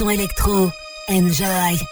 Son électro. Enjoy.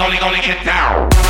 only, only get down.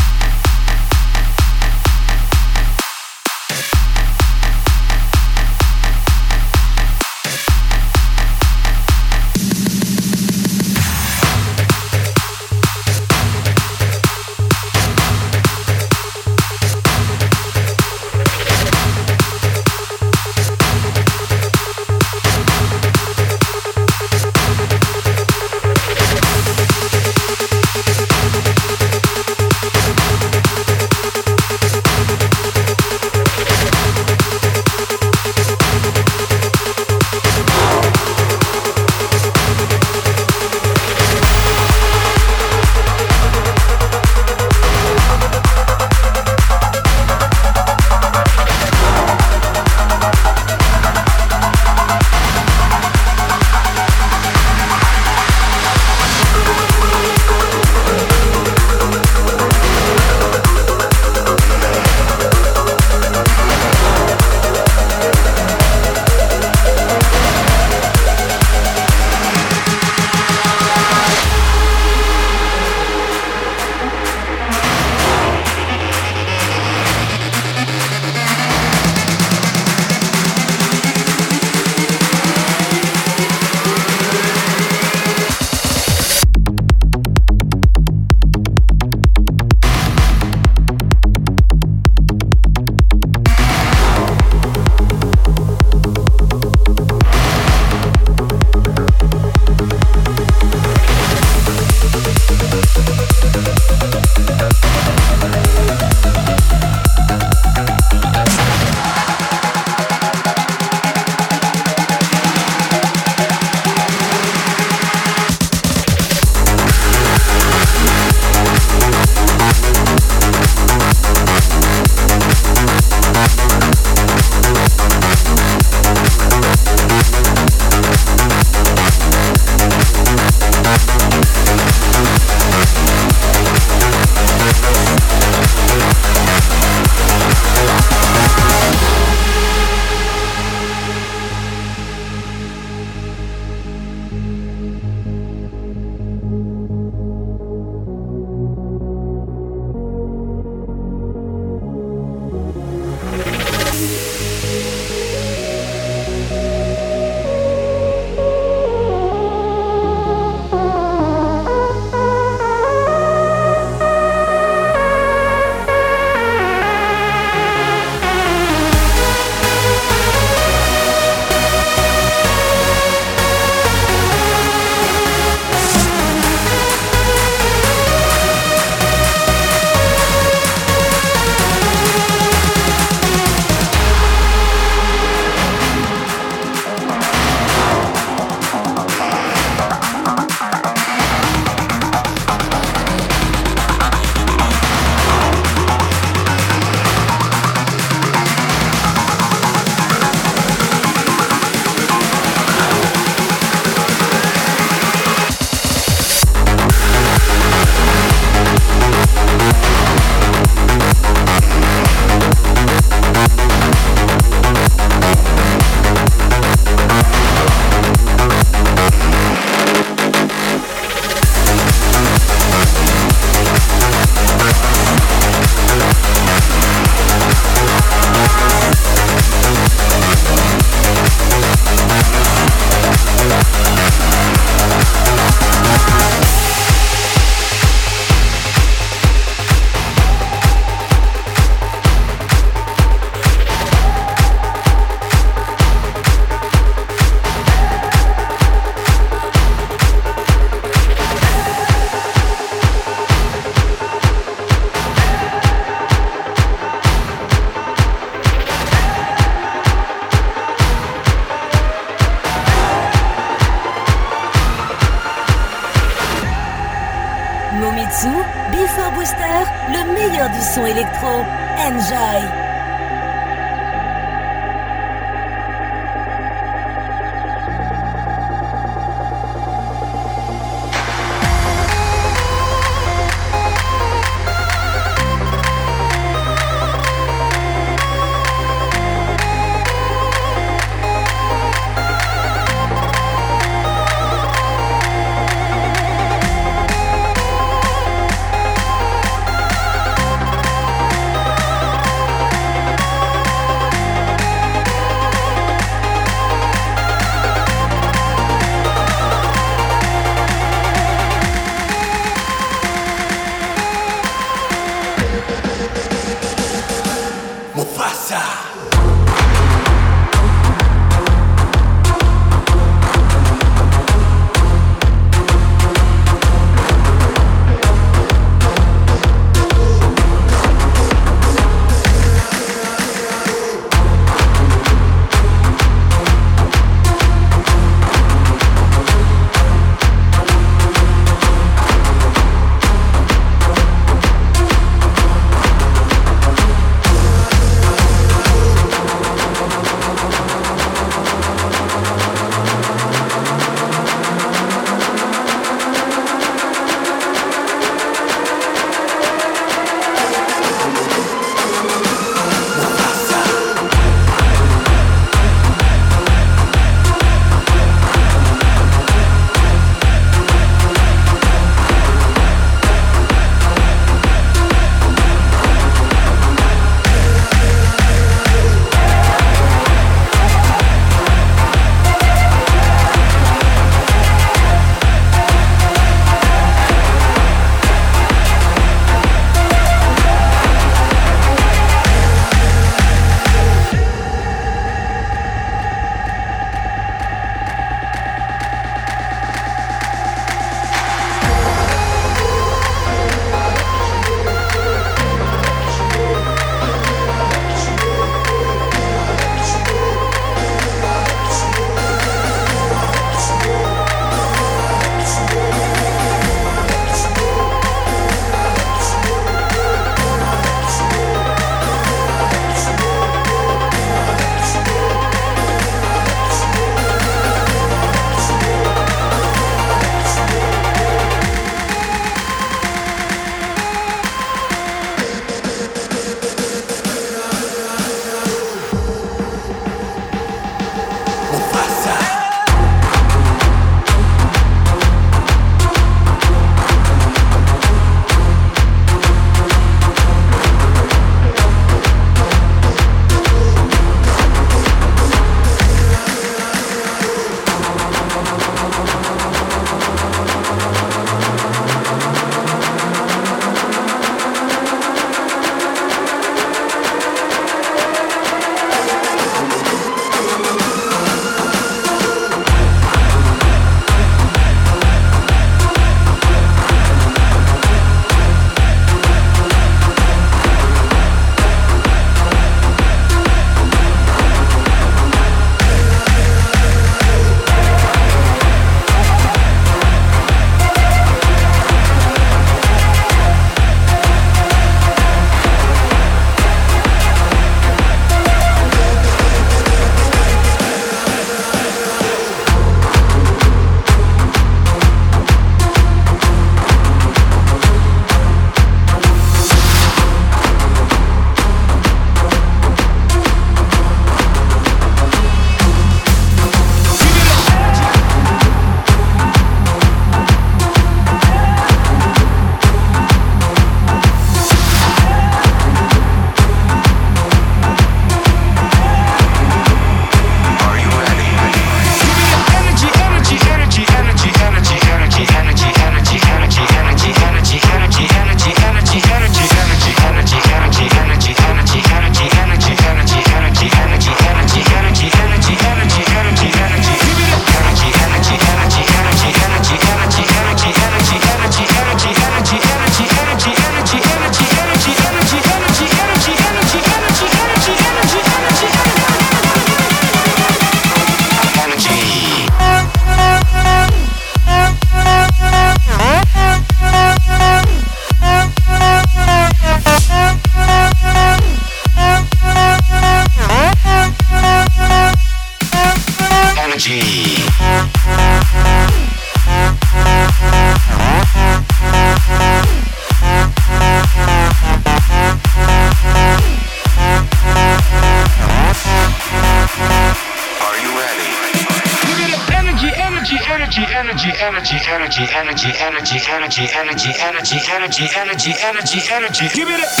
Energy, energy, energy, energy. Give me the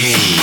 Energy.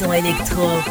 Son électro.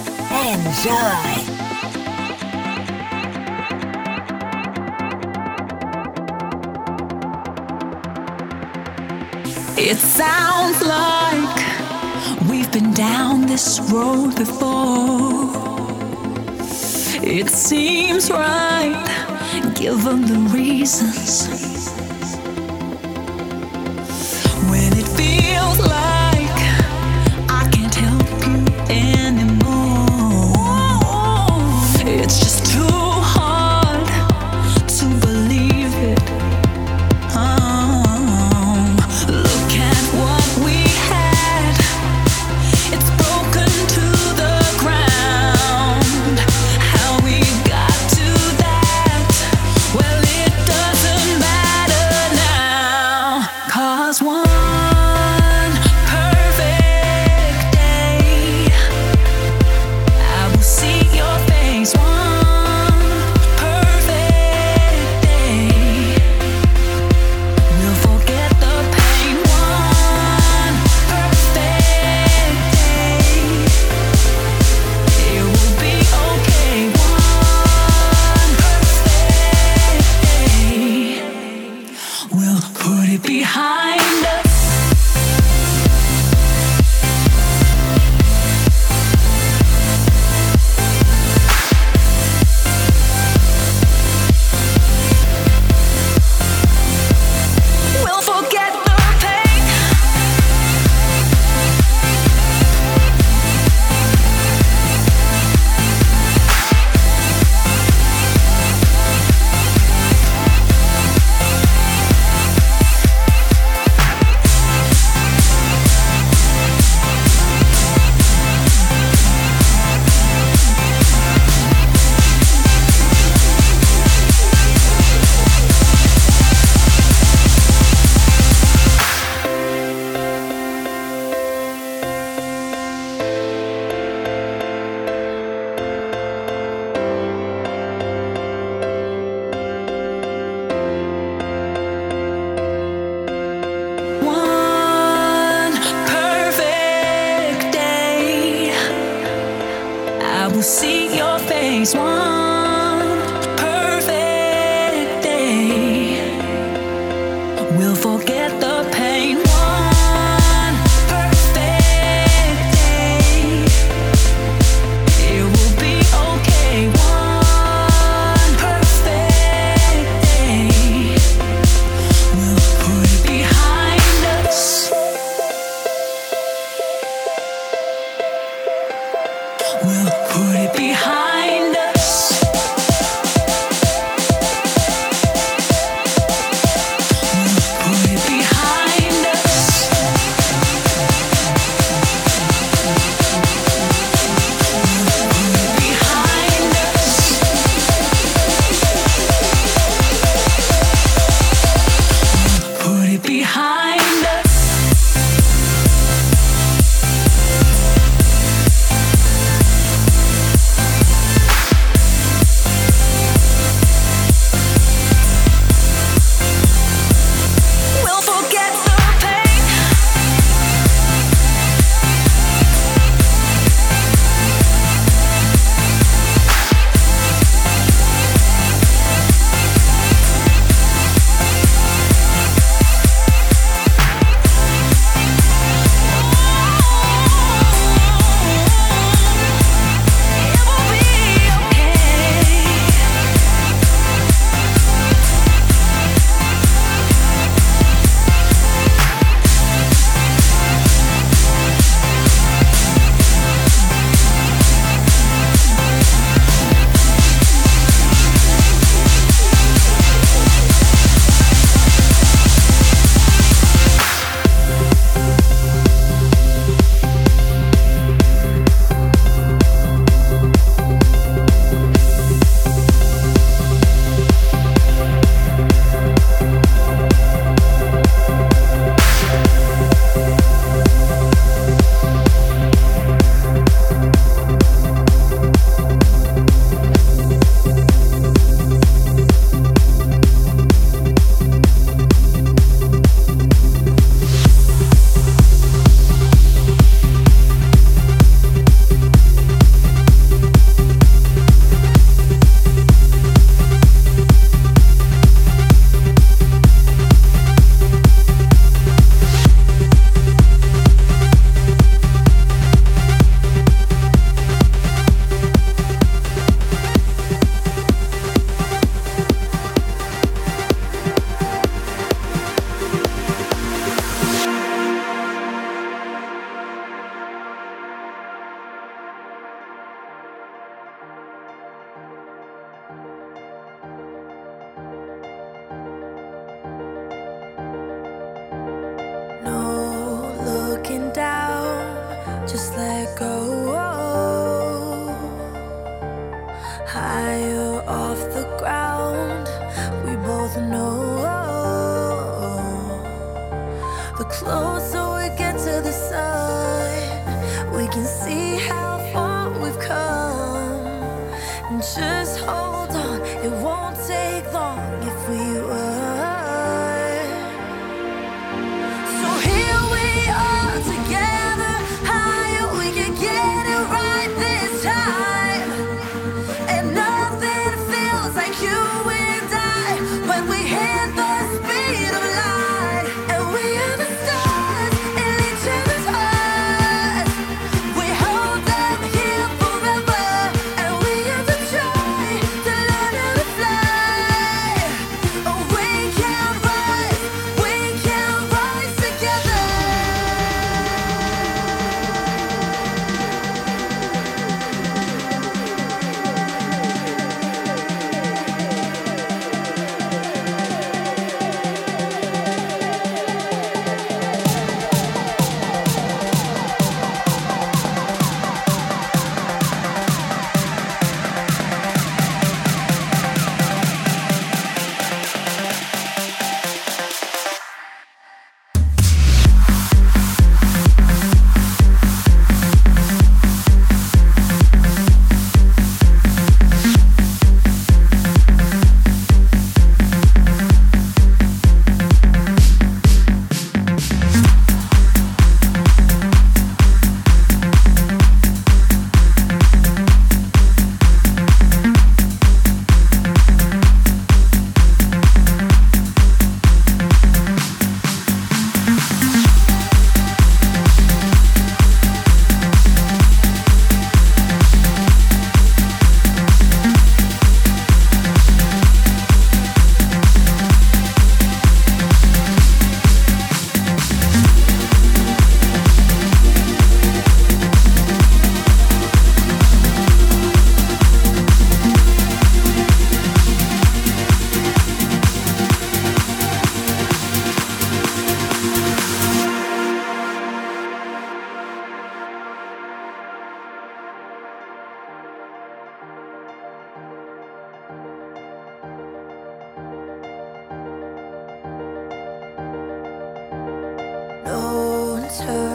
The